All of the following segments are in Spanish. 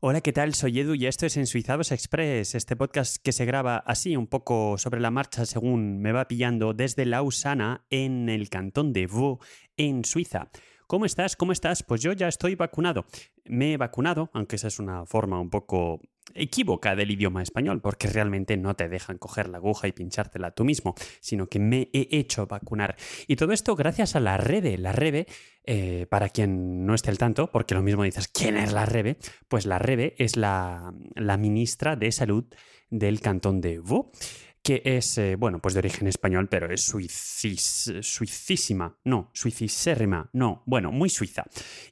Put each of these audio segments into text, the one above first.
Hola, ¿qué tal? Soy Edu y esto es Ensuizados Express, este podcast que se graba así un poco sobre la marcha según me va pillando desde Lausana en el cantón de Vaud, en Suiza. ¿Cómo estás? ¿Cómo estás? Pues yo ya estoy vacunado. Me he vacunado, aunque esa es una forma un poco equívoca del idioma español, porque realmente no te dejan coger la aguja y pinchártela tú mismo, sino que me he hecho vacunar. Y todo esto gracias a la REVE. La REVE, eh, para quien no esté al tanto, porque lo mismo dices, ¿quién es la REVE? Pues la REVE es la, la ministra de Salud del cantón de Vaud que es, eh, bueno, pues de origen español, pero es suicis, suicísima, no, suicisérrima, no, bueno, muy suiza.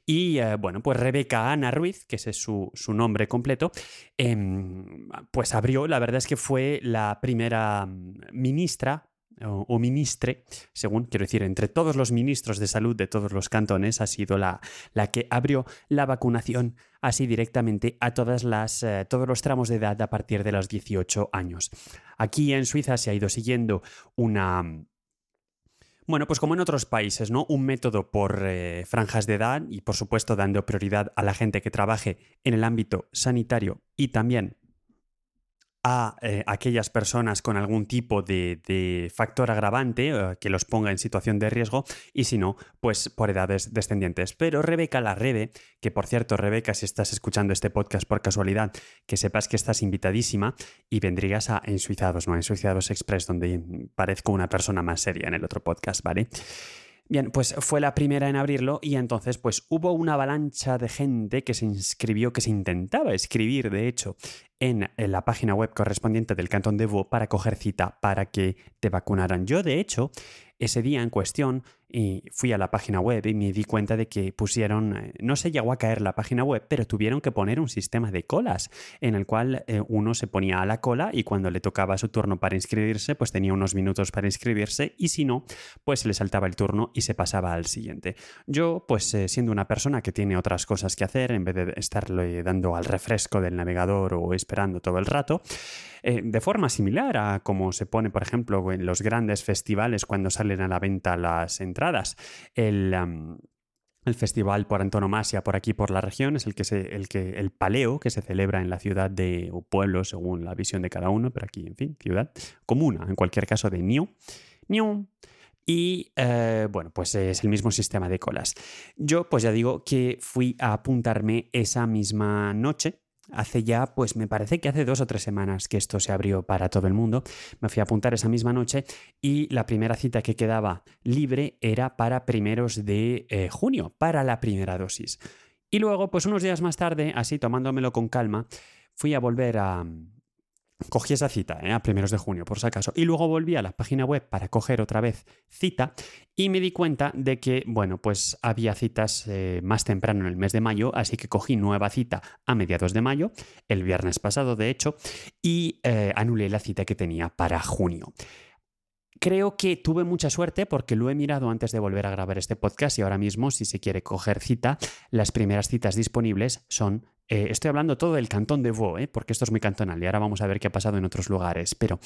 Y eh, bueno, pues Rebeca Ana Ruiz, que ese es su, nombre completo, em, pues abrió, la verdad es que fue la primera mm, ministra o, ministre, según quiero decir, entre todos los ministros de salud de todos los cantones, ha sido la, la que abrió la vacunación así directamente a todas las, eh, todos los tramos de edad a partir de los 18 años. Aquí en Suiza se ha ido siguiendo una, bueno, pues como en otros países, ¿no? Un método por eh, franjas de edad y por supuesto dando prioridad a la gente que trabaje en el ámbito sanitario y también a eh, aquellas personas con algún tipo de, factor agravante eh, que los ponga en situación de riesgo y si no, pues por edades descendientes. Pero Rebeca la Rebe, que por cierto, Rebeca, si estás escuchando este podcast por casualidad, que sepas que estás invitadísima y vendrías a Ensuizados, ¿no? Ensuizados Express, donde parezco una persona más seria en el otro podcast, ¿vale? Bien, pues fue la primera en abrirlo y entonces pues hubo una avalancha de gente que se inscribió, que se intentaba escribir, de hecho, en, la página web correspondiente del Cantón de Vaud para coger cita para que te vacunaran. Yo, de hecho, ese día en cuestión y fui a la página web y me di cuenta de que pusieron, eh, no se llegó a caer la página web, pero tuvieron que poner un sistema de colas en el cual eh, uno se ponía a la cola y cuando le tocaba su turno para inscribirse, pues tenía unos minutos para inscribirse y si no, pues le saltaba el turno y se pasaba al siguiente. Yo, pues eh, siendo una persona que tiene otras cosas que hacer, en vez de estarle dando al refresco del navegador o esperando todo el rato, de forma similar a como se pone, por ejemplo, en los grandes festivales cuando salen a la venta las entradas. El, el festival por antonomasia por aquí, por la región, es el que, el que el paleo que se celebra en la ciudad de, o pueblo, según la visión de cada uno, pero aquí, en fin, ciudad comuna, en cualquier caso de New. New. Y eh, bueno, pues es el mismo sistema de colas. Yo, pues ya digo que fui a apuntarme esa misma noche Hace ya, pues me parece que hace dos o tres semanas que esto se abrió para todo el mundo. Me fui a apuntar esa misma noche y la primera cita que quedaba libre era para primeros de eh, junio, para la primera dosis. Y luego, pues unos días más tarde, así tomándomelo con calma, fui a volver a, Cogí esa cita ¿eh? a primeros de junio, por si acaso, y luego volví a la página web para coger otra vez cita y me di cuenta de que, bueno, pues había citas eh, más temprano en el mes de mayo, así que cogí nueva cita a mediados de mayo, el viernes pasado de hecho, y eh, anulé la cita que tenía para junio. Creo que tuve mucha suerte porque lo he mirado antes de volver a grabar este podcast y ahora mismo, si se quiere coger cita, las primeras citas disponibles son eh, estoy hablando todo del cantón de Vaud, ¿eh? porque esto es muy cantonal y ahora vamos a ver qué ha pasado en otros lugares. Pero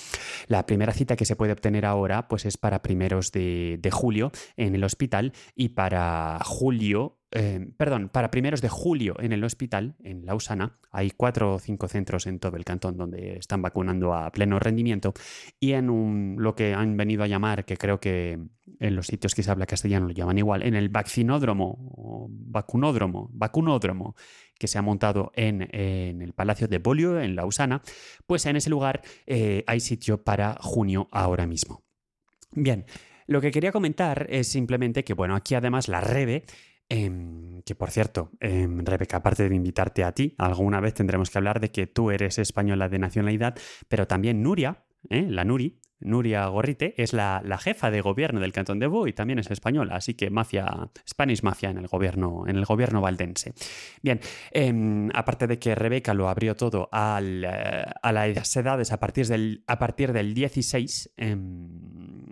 la primera cita que se puede obtener ahora pues es para primeros de, de julio en el hospital y para julio eh, perdón, para primeros de julio en el hospital, en Lausana, hay cuatro o cinco centros en todo el cantón donde están vacunando a pleno rendimiento y en un, lo que han venido a llamar, que creo que en los sitios que se habla castellano lo llaman igual, en el vaccinódromo, o vacunódromo, vacunódromo, que se ha montado en, el Palacio de Bolio, en Lausana, pues en ese lugar eh, hay sitio para junio ahora mismo. Bien, lo que quería comentar es simplemente que, bueno, aquí además la REVE Em, que por cierto, em, Rebeca, aparte de invitarte a ti, alguna vez tendremos que hablar de que tú eres española de nacionalidad, pero también Nuria, ¿eh? la Nuri, Nuria Gorrite, es la, jefa de gobierno del Cantón de Bo y también es española, así que mafia, Spanish Mafia en el gobierno, en el gobierno valdense. Bien, em, aparte de que Rebeca lo abrió todo al, eh, a las edades a partir del, a partir del 16,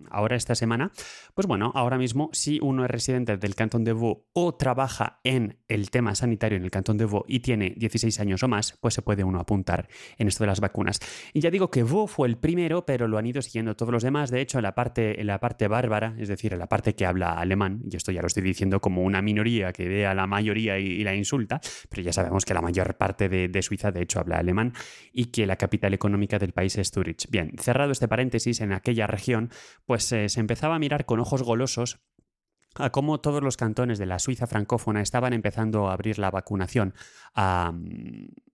ahora esta semana, pues bueno, ahora mismo si uno es residente del cantón de Vaud o trabaja en el tema sanitario en el cantón de Vaud y tiene 16 años o más, pues se puede uno apuntar en esto de las vacunas. Y ya digo que Vaud fue el primero, pero lo han ido siguiendo todos los demás. De hecho, en la parte, en la parte bárbara, es decir, en la parte que habla alemán, y esto ya lo estoy diciendo como una minoría que ve a la mayoría y, la insulta, pero ya sabemos que la mayor parte de, Suiza, de hecho, habla alemán y que la capital económica del país es Zurich. Bien, cerrado este paréntesis, en aquella región, pues eh, se empezaba a mirar con ojos golosos a cómo todos los cantones de la Suiza francófona estaban empezando a abrir la vacunación a,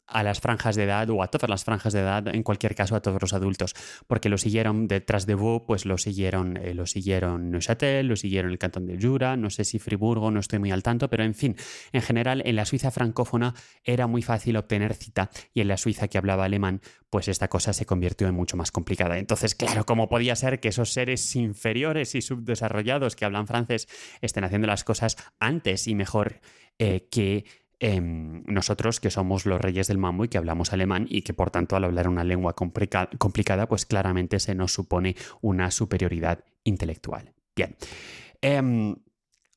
a las franjas de edad o a todas las franjas de edad, en cualquier caso a todos los adultos, porque lo siguieron detrás de Vaud, pues lo siguieron, eh, lo siguieron Neuchâtel, lo siguieron el cantón de Jura, no sé si Friburgo, no estoy muy al tanto, pero en fin, en general en la Suiza francófona era muy fácil obtener cita y en la Suiza que hablaba alemán, pues esta cosa se convirtió en mucho más complicada. Entonces, claro, ¿cómo podía ser que esos seres inferiores y subdesarrollados que hablan francés estén haciendo las cosas antes y mejor eh, que Em, nosotros que somos los reyes del mambo y que hablamos alemán y que por tanto al hablar una lengua complicada pues claramente se nos supone una superioridad intelectual. Bien. Em,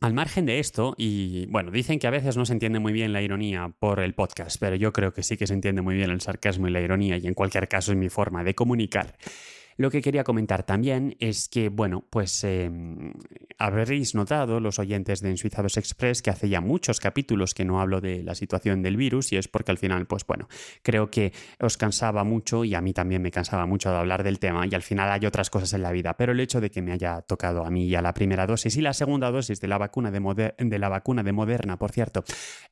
al margen de esto, y bueno, dicen que a veces no se entiende muy bien la ironía por el podcast, pero yo creo que sí que se entiende muy bien el sarcasmo y la ironía, y en cualquier caso es mi forma de comunicar. Lo que quería comentar también es que, bueno, pues em, habréis notado los oyentes de Ensuizados Express que hace ya muchos capítulos que no hablo de la situación del virus y es porque al final, pues bueno, creo que os cansaba mucho y a mí también me cansaba mucho de hablar del tema y al final hay otras cosas en la vida, pero el hecho de que me haya tocado a mí ya la primera dosis y la segunda dosis de la vacuna de, de la vacuna de Moderna, por cierto,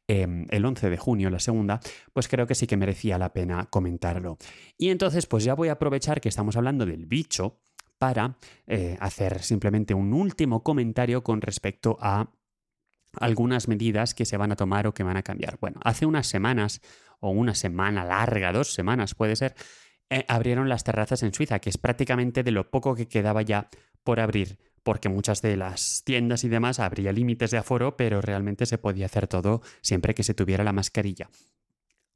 em, el 11 de junio, la segunda, pues creo que sí que merecía la pena comentarlo. Y entonces, pues ya voy a aprovechar que estamos hablando de bicho para eh, hacer simplemente un último comentario con respecto a algunas medidas que se van a tomar o que van a cambiar. Bueno, hace unas semanas, o una semana larga, dos semanas puede ser, eh, abrieron las terrazas en Suiza, que es prácticamente de lo poco que quedaba ya por abrir, porque muchas de las tiendas y demás habría límites de aforo, pero realmente se podía hacer todo siempre que se tuviera la mascarilla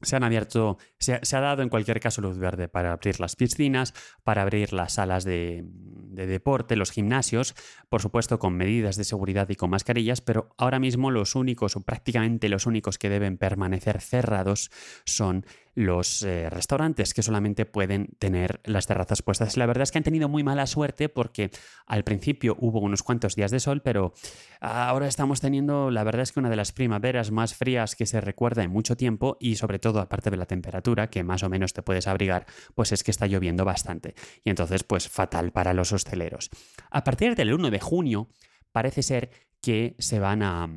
se han abierto, se, ha dado en cualquier caso luz verde para abrir las piscinas, para abrir las salas de, de, deporte, los gimnasios, por supuesto con medidas de seguridad y con mascarillas, pero ahora mismo los únicos o prácticamente los únicos que deben permanecer cerrados son los eh, restaurantes que solamente pueden tener las terrazas puestas. La verdad es que han tenido muy mala suerte porque al principio hubo unos cuantos días de sol, pero ahora estamos teniendo, la verdad es que una de las primaveras más frías que se recuerda en mucho tiempo y sobre todo aparte de la temperatura, que más o menos te puedes abrigar, pues es que está lloviendo bastante. Y entonces, pues fatal para los hosteleros. A partir del 1 de junio, parece ser que se van a,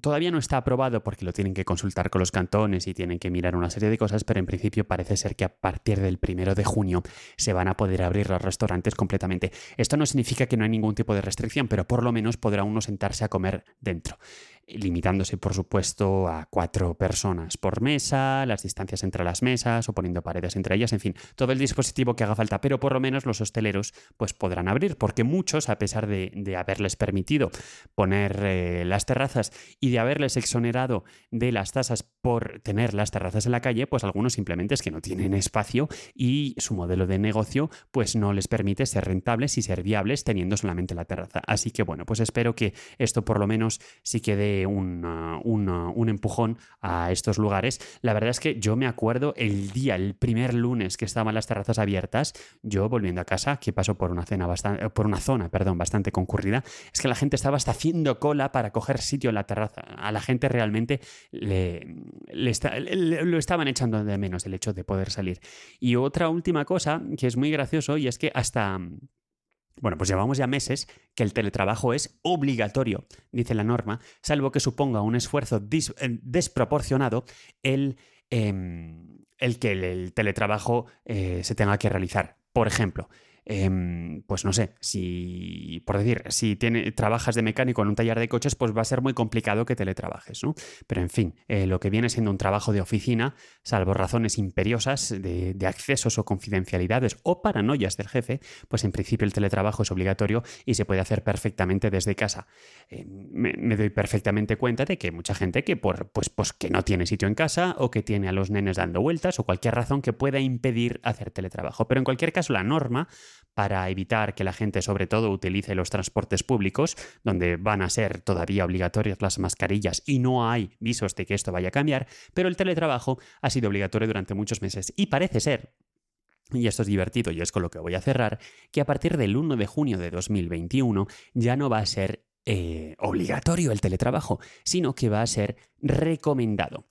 todavía no está aprobado porque lo tienen que consultar con los cantones y tienen que mirar una serie de cosas, pero en principio parece ser que a partir del primero de junio se van a poder abrir los restaurantes completamente. Esto no significa que no hay ningún tipo de restricción, pero por lo menos podrá uno sentarse a comer dentro limitándose por supuesto a cuatro personas por mesa, las distancias entre las mesas o poniendo paredes entre ellas, en fin, todo el dispositivo que haga falta, pero por lo menos los hosteleros pues podrán abrir, porque muchos, a pesar de, haberles permitido poner eh, las terrazas y de haberles exonerado de las tasas por tener las terrazas en la calle, pues algunos simplemente es que no tienen espacio y su modelo de negocio pues no les permite ser rentables y ser viables teniendo solamente la terraza. Así que bueno, pues espero que esto por lo menos sí quede un, empujón a estos lugares. La verdad es que yo me acuerdo el día, el primer lunes que estaban las terrazas abiertas, yo volviendo a casa, que pasó por una, cena bastante, por una zona perdón, bastante concurrida, es que la gente estaba hasta haciendo cola para coger sitio en la terraza. A la gente realmente le, lo estaban echando de menos el hecho de poder salir. Y otra última cosa que es muy gracioso y es que hasta bueno, pues llevamos ya meses que el teletrabajo es obligatorio, dice la norma, salvo que suponga un esfuerzo eh, desproporcionado el, em, el, que el, teletrabajo eh, se tenga que realizar. Por ejemplo, Em, pues no sé, si, por decir, si tiene, trabajas de mecánico en un taller de coches, pues va a ser muy complicado que teletrabajes, ¿no? Pero en fin, eh, lo que viene siendo un trabajo de oficina, salvo razones imperiosas de, accesos o confidencialidades o paranoias del jefe, pues en principio el teletrabajo es obligatorio y se puede hacer perfectamente desde casa. Em, me, doy perfectamente cuenta de que mucha gente que, por, pues, pues que no tiene sitio en casa o que tiene a los nenes dando vueltas o cualquier razón que pueda impedir hacer teletrabajo. Pero en cualquier caso, la norma para evitar que la gente sobre todo utilice los transportes públicos, donde van a ser todavía obligatorias las mascarillas y no hay visos de que esto vaya a cambiar, pero el teletrabajo ha sido obligatorio durante muchos meses y parece ser y esto es divertido y es con lo que voy a cerrar, que a partir del 1 de junio de 2021 ya no va a ser eh, obligatorio el teletrabajo, sino que va a ser recomendado.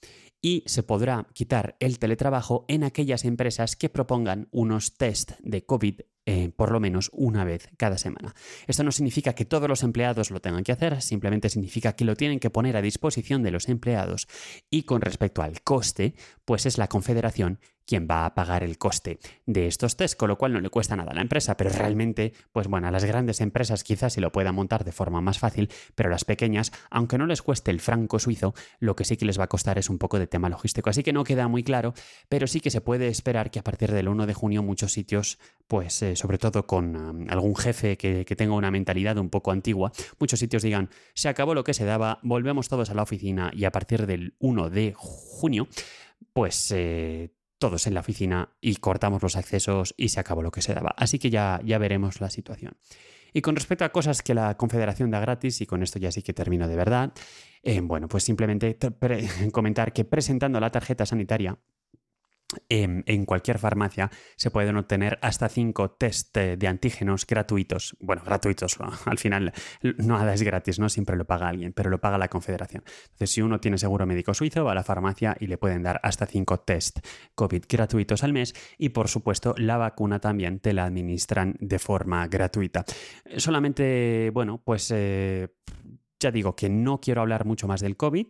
Y se podrá quitar el teletrabajo en aquellas empresas que propongan unos test de COVID eh, por lo menos una vez cada semana. Esto no significa que todos los empleados lo tengan que hacer, simplemente significa que lo tienen que poner a disposición de los empleados y con respecto al coste, pues es la Confederación quien va a pagar el coste de estos test, con lo cual no le cuesta nada a la empresa, pero realmente, pues bueno, a las grandes empresas quizás se lo puedan montar de forma más fácil, pero las pequeñas, aunque no les cueste el franco suizo, lo que sí que les va a costar es un poco de tema logístico. Así que no queda muy claro, pero sí que se puede esperar que a partir del 1 de junio muchos sitios, pues eh, sobre todo con algún jefe que, tenga una mentalidad un poco antigua, muchos sitios digan, se acabó lo que se daba, volvemos todos a la oficina y a partir del 1 de junio, pues... Eh, todos en la oficina y cortamos los accesos y se acabó lo que se daba. Así que ya, ya veremos la situación. Y con respecto a cosas que la Confederación da gratis, y con esto ya sí que termino de verdad, eh, bueno, pues simplemente comentar que presentando la tarjeta sanitaria en, cualquier farmacia se pueden obtener hasta cinco test de antígenos gratuitos. Bueno, gratuitos, al final nada es gratis, ¿no? Siempre lo paga alguien, pero lo paga la Confederación. Entonces, si uno tiene seguro médico suizo, va a la farmacia y le pueden dar hasta cinco test COVID gratuitos al mes y, por supuesto, la vacuna también te la administran de forma gratuita. Solamente, bueno, pues... Eh, ya digo que no quiero hablar mucho más del COVID.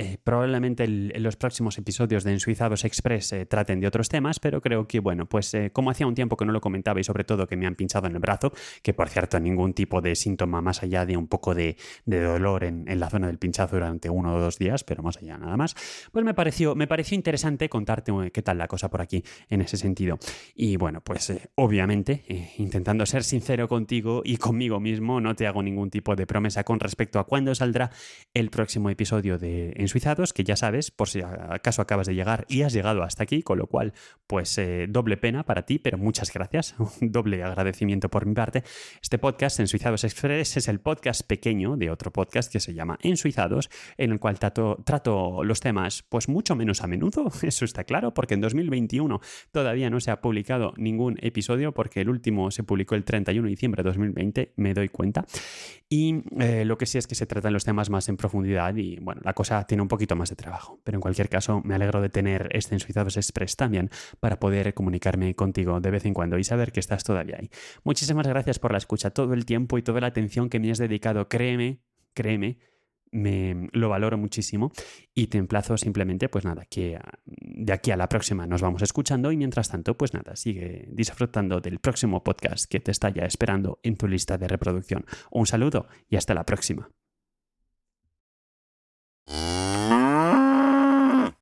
Eh, probablemente en los próximos episodios de Ensuizados Express eh, traten de otros temas, pero creo que, bueno, pues eh, como hacía un tiempo que no lo comentaba y sobre todo que me han pinchado en el brazo, que por cierto ningún tipo de síntoma más allá de un poco de, dolor en, la zona del pinchazo durante uno o dos días, pero más allá nada más, pues me pareció, me pareció interesante contarte qué tal la cosa por aquí en ese sentido. Y bueno, pues obviamente, intentando ser sincero contigo y conmigo mismo, no te hago ningún tipo de promesa con respecto a cuándo saldrá el próximo episodio de Suizados, que ya sabes, por si acaso acabas de llegar y has llegado hasta aquí, con lo cual, pues eh, doble pena para ti, pero muchas gracias, un doble agradecimiento por mi parte. Este podcast, En Suizados Express, es el podcast pequeño de otro podcast que se llama En Suizados, en el cual trato, trato los temas, pues mucho menos a menudo, eso está claro, porque en 2021 todavía no se ha publicado ningún episodio, porque el último se publicó el 31 de diciembre de 2020, me doy cuenta. Y eh, lo que sí es que se tratan los temas más en profundidad y, bueno, la cosa tiene un poquito más de trabajo. Pero en cualquier caso, me alegro de tener este en Suizados Express también para poder comunicarme contigo de vez en cuando y saber que estás todavía ahí. Muchísimas gracias por la escucha, todo el tiempo y toda la atención que me has dedicado. Créeme, créeme me lo valoro muchísimo y te emplazo simplemente pues nada que ah, de aquí a la próxima nos vamos escuchando y mientras tanto pues nada sigue disfrutando del próximo podcast que te está ya esperando en tu lista de reproducción un saludo y hasta la próxima